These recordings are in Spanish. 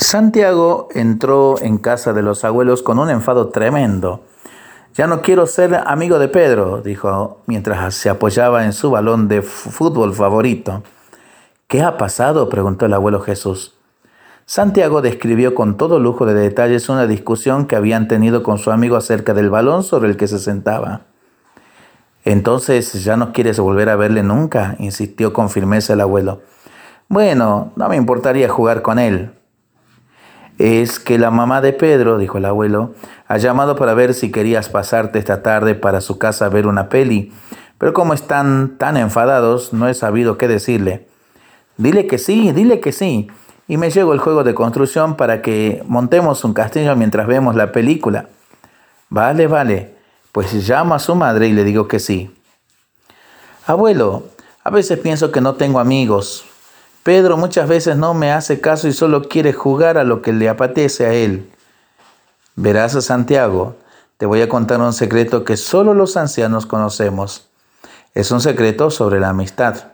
Santiago entró en casa de los abuelos con un enfado tremendo. Ya no quiero ser amigo de Pedro, dijo mientras se apoyaba en su balón de fútbol favorito. ¿Qué ha pasado? preguntó el abuelo Jesús. Santiago describió con todo lujo de detalles una discusión que habían tenido con su amigo acerca del balón sobre el que se sentaba. Entonces, ¿ya no quieres volver a verle nunca? insistió con firmeza el abuelo. Bueno, no me importaría jugar con él. Es que la mamá de Pedro, dijo el abuelo, ha llamado para ver si querías pasarte esta tarde para su casa a ver una peli, pero como están tan enfadados, no he sabido qué decirle. Dile que sí, dile que sí. Y me llego el juego de construcción para que montemos un castillo mientras vemos la película. Vale, vale. Pues llamo a su madre y le digo que sí. Abuelo, a veces pienso que no tengo amigos. Pedro muchas veces no me hace caso y solo quiere jugar a lo que le apetece a él. Verás a Santiago, te voy a contar un secreto que solo los ancianos conocemos. Es un secreto sobre la amistad.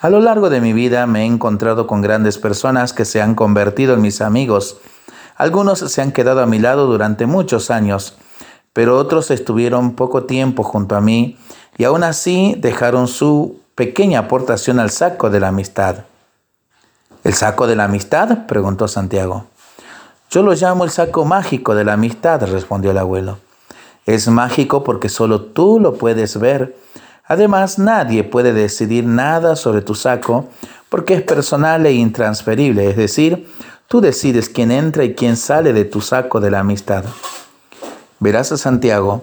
A lo largo de mi vida me he encontrado con grandes personas que se han convertido en mis amigos. Algunos se han quedado a mi lado durante muchos años pero otros estuvieron poco tiempo junto a mí y aún así dejaron su pequeña aportación al saco de la amistad. ¿El saco de la amistad? preguntó Santiago. Yo lo llamo el saco mágico de la amistad, respondió el abuelo. Es mágico porque solo tú lo puedes ver. Además, nadie puede decidir nada sobre tu saco porque es personal e intransferible, es decir, tú decides quién entra y quién sale de tu saco de la amistad. Verás a Santiago,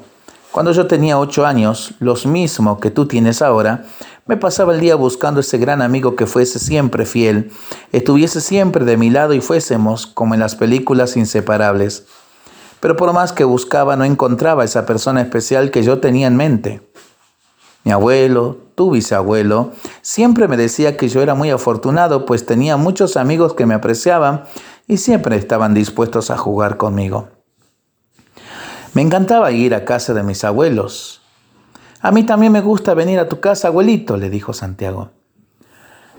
cuando yo tenía ocho años, los mismos que tú tienes ahora, me pasaba el día buscando ese gran amigo que fuese siempre fiel, estuviese siempre de mi lado y fuésemos, como en las películas, inseparables. Pero por más que buscaba, no encontraba esa persona especial que yo tenía en mente. Mi abuelo, tu bisabuelo, siempre me decía que yo era muy afortunado, pues tenía muchos amigos que me apreciaban y siempre estaban dispuestos a jugar conmigo. Me encantaba ir a casa de mis abuelos. A mí también me gusta venir a tu casa, abuelito, le dijo Santiago.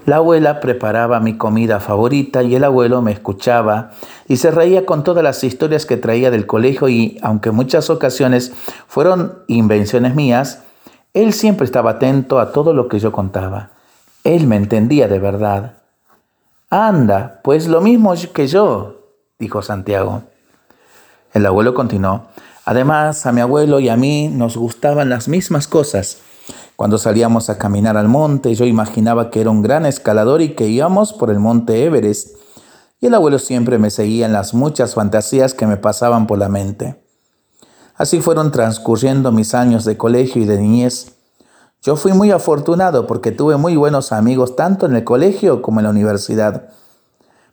La abuela preparaba mi comida favorita y el abuelo me escuchaba y se reía con todas las historias que traía del colegio y, aunque muchas ocasiones fueron invenciones mías, él siempre estaba atento a todo lo que yo contaba. Él me entendía de verdad. Anda, pues lo mismo que yo, dijo Santiago. El abuelo continuó. Además, a mi abuelo y a mí nos gustaban las mismas cosas. Cuando salíamos a caminar al monte, yo imaginaba que era un gran escalador y que íbamos por el monte Everest. Y el abuelo siempre me seguía en las muchas fantasías que me pasaban por la mente. Así fueron transcurriendo mis años de colegio y de niñez. Yo fui muy afortunado porque tuve muy buenos amigos tanto en el colegio como en la universidad.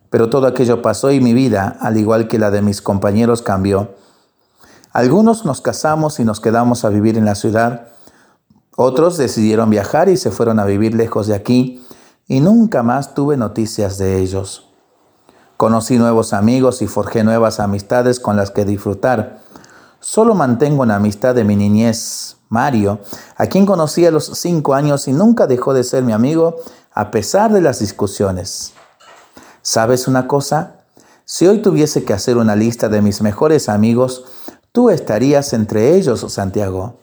Pero todo aquello pasó y mi vida, al igual que la de mis compañeros, cambió. Algunos nos casamos y nos quedamos a vivir en la ciudad. Otros decidieron viajar y se fueron a vivir lejos de aquí y nunca más tuve noticias de ellos. Conocí nuevos amigos y forjé nuevas amistades con las que disfrutar. Solo mantengo una amistad de mi niñez, Mario, a quien conocí a los cinco años y nunca dejó de ser mi amigo a pesar de las discusiones. ¿Sabes una cosa? Si hoy tuviese que hacer una lista de mis mejores amigos, Tú estarías entre ellos, Santiago.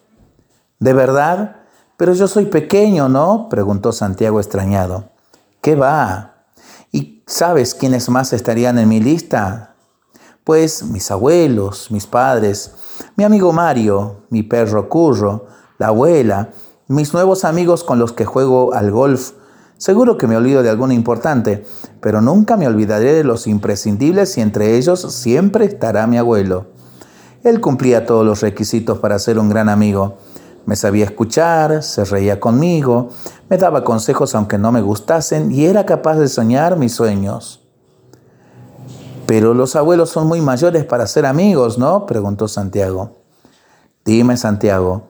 ¿De verdad? Pero yo soy pequeño, ¿no? preguntó Santiago extrañado. ¿Qué va? ¿Y sabes quiénes más estarían en mi lista? Pues mis abuelos, mis padres, mi amigo Mario, mi perro Curro, la abuela, mis nuevos amigos con los que juego al golf. Seguro que me olvido de alguno importante, pero nunca me olvidaré de los imprescindibles y entre ellos siempre estará mi abuelo. Él cumplía todos los requisitos para ser un gran amigo. Me sabía escuchar, se reía conmigo, me daba consejos aunque no me gustasen y era capaz de soñar mis sueños. Pero los abuelos son muy mayores para ser amigos, ¿no? preguntó Santiago. Dime, Santiago,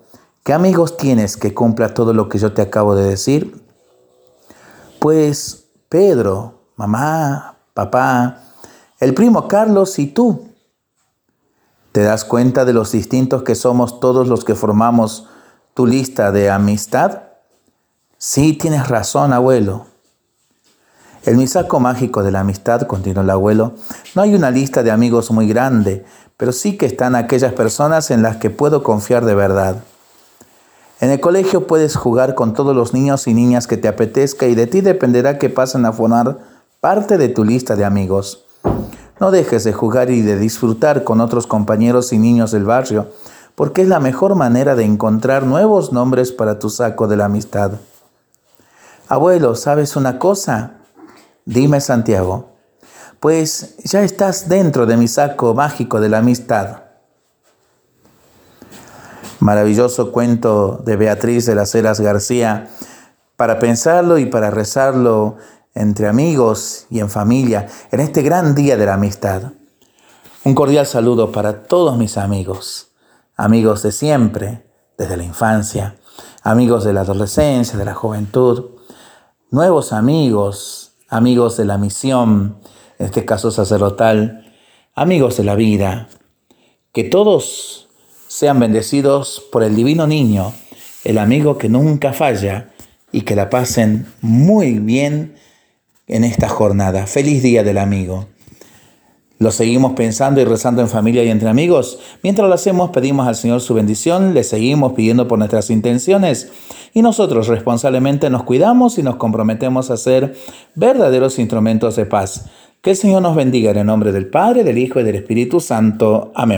¿qué amigos tienes que cumpla todo lo que yo te acabo de decir? Pues Pedro, mamá, papá, el primo Carlos y tú. ¿Te das cuenta de los distintos que somos todos los que formamos tu lista de amistad? Sí, tienes razón, abuelo. El misaco mágico de la amistad, continuó el abuelo, no hay una lista de amigos muy grande, pero sí que están aquellas personas en las que puedo confiar de verdad. En el colegio puedes jugar con todos los niños y niñas que te apetezca y de ti dependerá que pasen a formar parte de tu lista de amigos. No dejes de jugar y de disfrutar con otros compañeros y niños del barrio, porque es la mejor manera de encontrar nuevos nombres para tu saco de la amistad. Abuelo, ¿sabes una cosa? Dime, Santiago. Pues ya estás dentro de mi saco mágico de la amistad. Maravilloso cuento de Beatriz de las Heras García, para pensarlo y para rezarlo entre amigos y en familia en este gran día de la amistad. Un cordial saludo para todos mis amigos, amigos de siempre, desde la infancia, amigos de la adolescencia, de la juventud, nuevos amigos, amigos de la misión, en este caso sacerdotal, amigos de la vida, que todos sean bendecidos por el divino niño, el amigo que nunca falla, y que la pasen muy bien en esta jornada. Feliz Día del Amigo. Lo seguimos pensando y rezando en familia y entre amigos. Mientras lo hacemos, pedimos al Señor su bendición, le seguimos pidiendo por nuestras intenciones y nosotros responsablemente nos cuidamos y nos comprometemos a ser verdaderos instrumentos de paz. Que el Señor nos bendiga en el nombre del Padre, del Hijo y del Espíritu Santo. Amén.